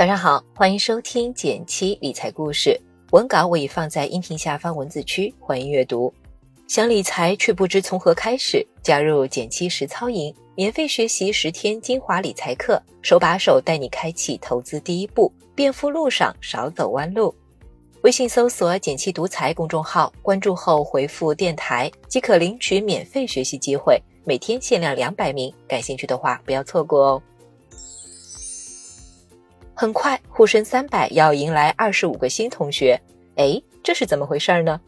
早上好，欢迎收听减七理财故事。文稿我已放在音频下方文字区，欢迎阅读。想理财却不知从何开始，加入减七实操营，免费学习十天精华理财课，手把手带你开启投资第一步，变富路上少走弯路。微信搜索“减七独裁公众号，关注后回复“电台”即可领取免费学习机会，每天限量两百名，感兴趣的话不要错过哦。很快，沪深三百要迎来二十五个新同学，哎，这是怎么回事呢？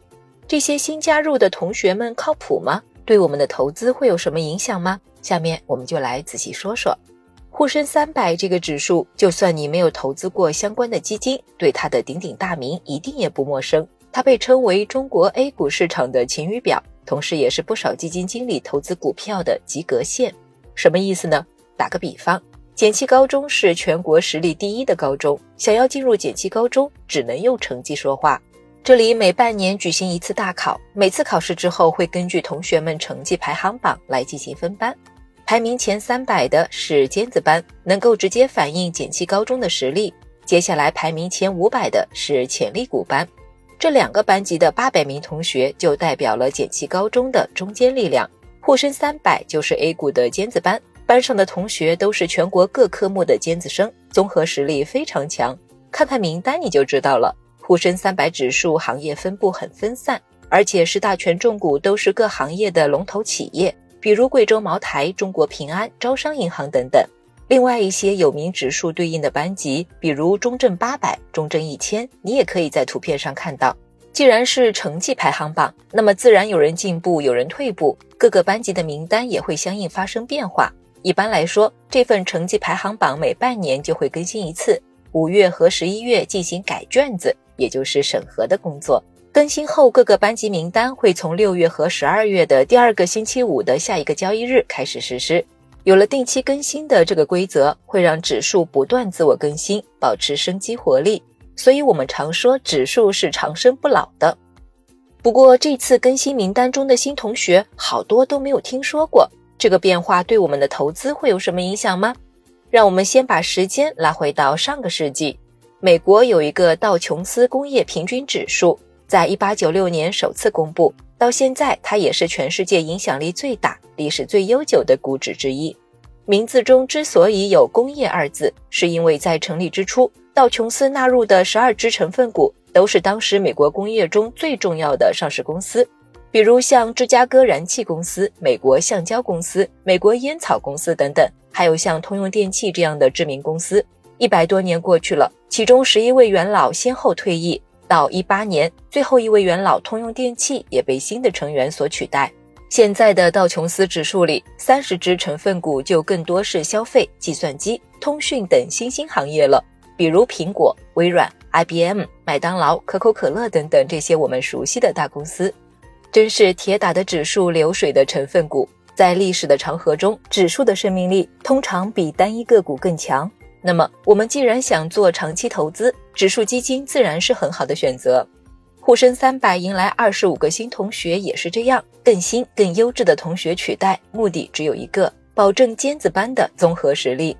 这些新加入的同学们靠谱吗？对我们的投资会有什么影响吗？下面我们就来仔细说说。沪深三百这个指数，就算你没有投资过相关的基金，对它的鼎鼎大名一定也不陌生。它被称为中国 A 股市场的晴雨表，同时也是不少基金经理投资股票的及格线。什么意思呢？打个比方。减七高中是全国实力第一的高中，想要进入减七高中，只能用成绩说话。这里每半年举行一次大考，每次考试之后会根据同学们成绩排行榜来进行分班，排名前三百的是尖子班，能够直接反映减七高中的实力。接下来排名前五百的是潜力股班，这两个班级的八百名同学就代表了减七高中的中坚力量。沪深三百就是 A 股的尖子班。班上的同学都是全国各科目的尖子生，综合实力非常强。看看名单你就知道了。沪深三百指数行业分布很分散，而且十大权重股都是各行业的龙头企业，比如贵州茅台、中国平安、招商银行等等。另外一些有名指数对应的班级，比如中证八百、中证一千，你也可以在图片上看到。既然是成绩排行榜，那么自然有人进步，有人退步，各个班级的名单也会相应发生变化。一般来说，这份成绩排行榜每半年就会更新一次，五月和十一月进行改卷子，也就是审核的工作。更新后，各个班级名单会从六月和十二月的第二个星期五的下一个交易日开始实施。有了定期更新的这个规则，会让指数不断自我更新，保持生机活力。所以，我们常说指数是长生不老的。不过，这次更新名单中的新同学，好多都没有听说过。这个变化对我们的投资会有什么影响吗？让我们先把时间拉回到上个世纪，美国有一个道琼斯工业平均指数，在一八九六年首次公布，到现在它也是全世界影响力最大、历史最悠久的股指之一。名字中之所以有“工业”二字，是因为在成立之初，道琼斯纳入的十二只成分股都是当时美国工业中最重要的上市公司。比如像芝加哥燃气公司、美国橡胶公司、美国烟草公司等等，还有像通用电气这样的知名公司。一百多年过去了，其中十一位元老先后退役，到一八年，最后一位元老通用电气也被新的成员所取代。现在的道琼斯指数里，三十只成分股就更多是消费、计算机、通讯等新兴行业了，比如苹果、微软、IBM、麦当劳、可口可乐等等这些我们熟悉的大公司。真是铁打的指数，流水的成分股。在历史的长河中，指数的生命力通常比单一个股更强。那么，我们既然想做长期投资，指数基金自然是很好的选择。沪深三百迎来二十五个新同学也是这样，更新、更优质的同学取代，目的只有一个：保证尖子班的综合实力。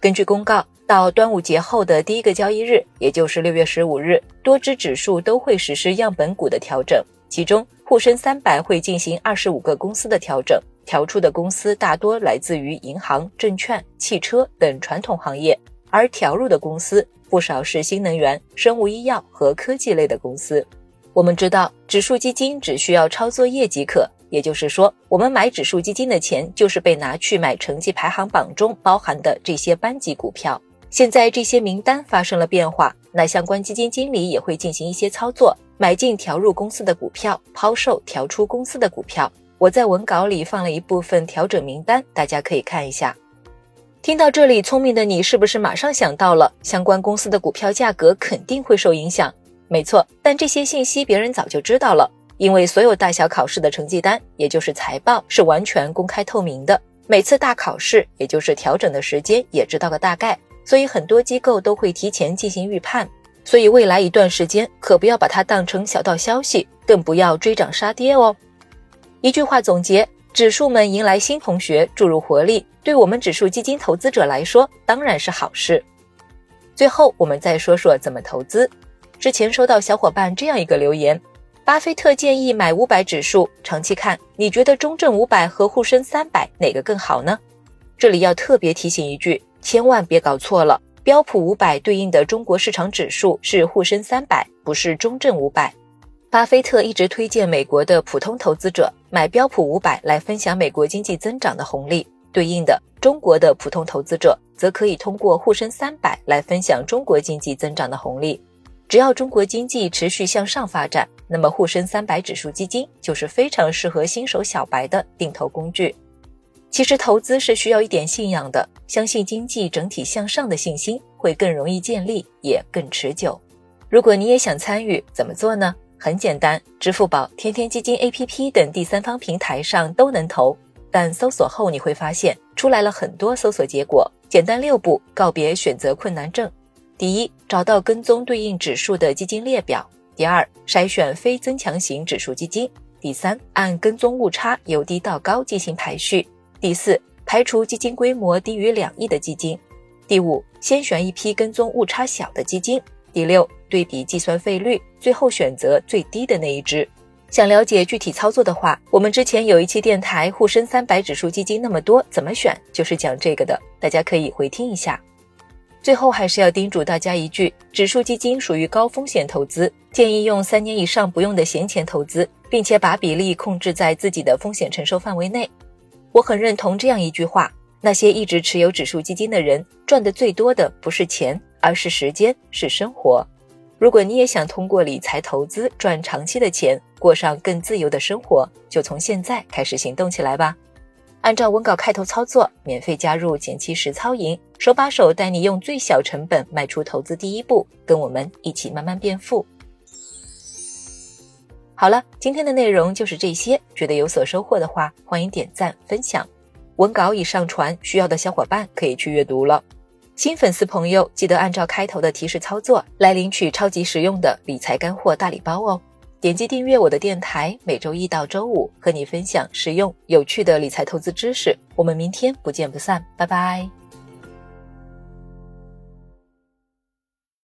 根据公告，到端午节后的第一个交易日，也就是六月十五日，多只指数都会实施样本股的调整，其中。沪深三百会进行二十五个公司的调整，调出的公司大多来自于银行、证券、汽车等传统行业，而调入的公司不少是新能源、生物医药和科技类的公司。我们知道，指数基金只需要抄作业即可，也就是说，我们买指数基金的钱就是被拿去买成绩排行榜中包含的这些班级股票。现在这些名单发生了变化，那相关基金经理也会进行一些操作。买进调入公司的股票，抛售调出公司的股票。我在文稿里放了一部分调整名单，大家可以看一下。听到这里，聪明的你是不是马上想到了相关公司的股票价格肯定会受影响？没错，但这些信息别人早就知道了，因为所有大小考试的成绩单，也就是财报，是完全公开透明的。每次大考试，也就是调整的时间，也知道个大概，所以很多机构都会提前进行预判。所以未来一段时间可不要把它当成小道消息，更不要追涨杀跌哦。一句话总结：指数们迎来新同学，注入活力，对我们指数基金投资者来说当然是好事。最后，我们再说说怎么投资。之前收到小伙伴这样一个留言：巴菲特建议买五百指数，长期看，你觉得中证五百和沪深三百哪个更好呢？这里要特别提醒一句，千万别搞错了，标普五百对应的中国市场指数是沪深三百，不是中证五百。巴菲特一直推荐美国的普通投资者买标普五百来分享美国经济增长的红利，对应的中国的普通投资者则可以通过沪深三百来分享中国经济增长的红利。只要中国经济持续向上发展，那么沪深三百指数基金就是非常适合新手小白的定投工具。其实投资是需要一点信仰的，相信经济整体向上的信心会更容易建立，也更持久。如果你也想参与，怎么做呢？很简单，支付宝、天天基金 APP 等第三方平台上都能投，但搜索后你会发现出来了很多搜索结果。简单六步告别选择困难症。第一，找到跟踪对应指数的基金列表；第二，筛选非增强型指数基金；第三，按跟踪误差由低到高进行排序；第四，排除基金规模低于两亿的基金；第五，先选一批跟踪误差小的基金；第六，对比计算费率，最后选择最低的那一只。想了解具体操作的话，我们之前有一期电台沪深三百指数基金那么多怎么选，就是讲这个的，大家可以回听一下。最后还是要叮嘱大家一句：指数基金属于高风险投资，建议用三年以上不用的闲钱投资，并且把比例控制在自己的风险承受范围内。我很认同这样一句话：那些一直持有指数基金的人，赚的最多的不是钱，而是时间，是生活。如果你也想通过理财投资赚长期的钱，过上更自由的生活，就从现在开始行动起来吧。按照文稿开头操作，免费加入减七实操营，手把手带你用最小成本迈出投资第一步，跟我们一起慢慢变富。好了，今天的内容就是这些，觉得有所收获的话，欢迎点赞分享。文稿已上传，需要的小伙伴可以去阅读了。新粉丝朋友记得按照开头的提示操作，来领取超级实用的理财干货大礼包哦。点击订阅我的电台，每周一到周五和你分享实用有趣的理财投资知识。我们明天不见不散，拜拜。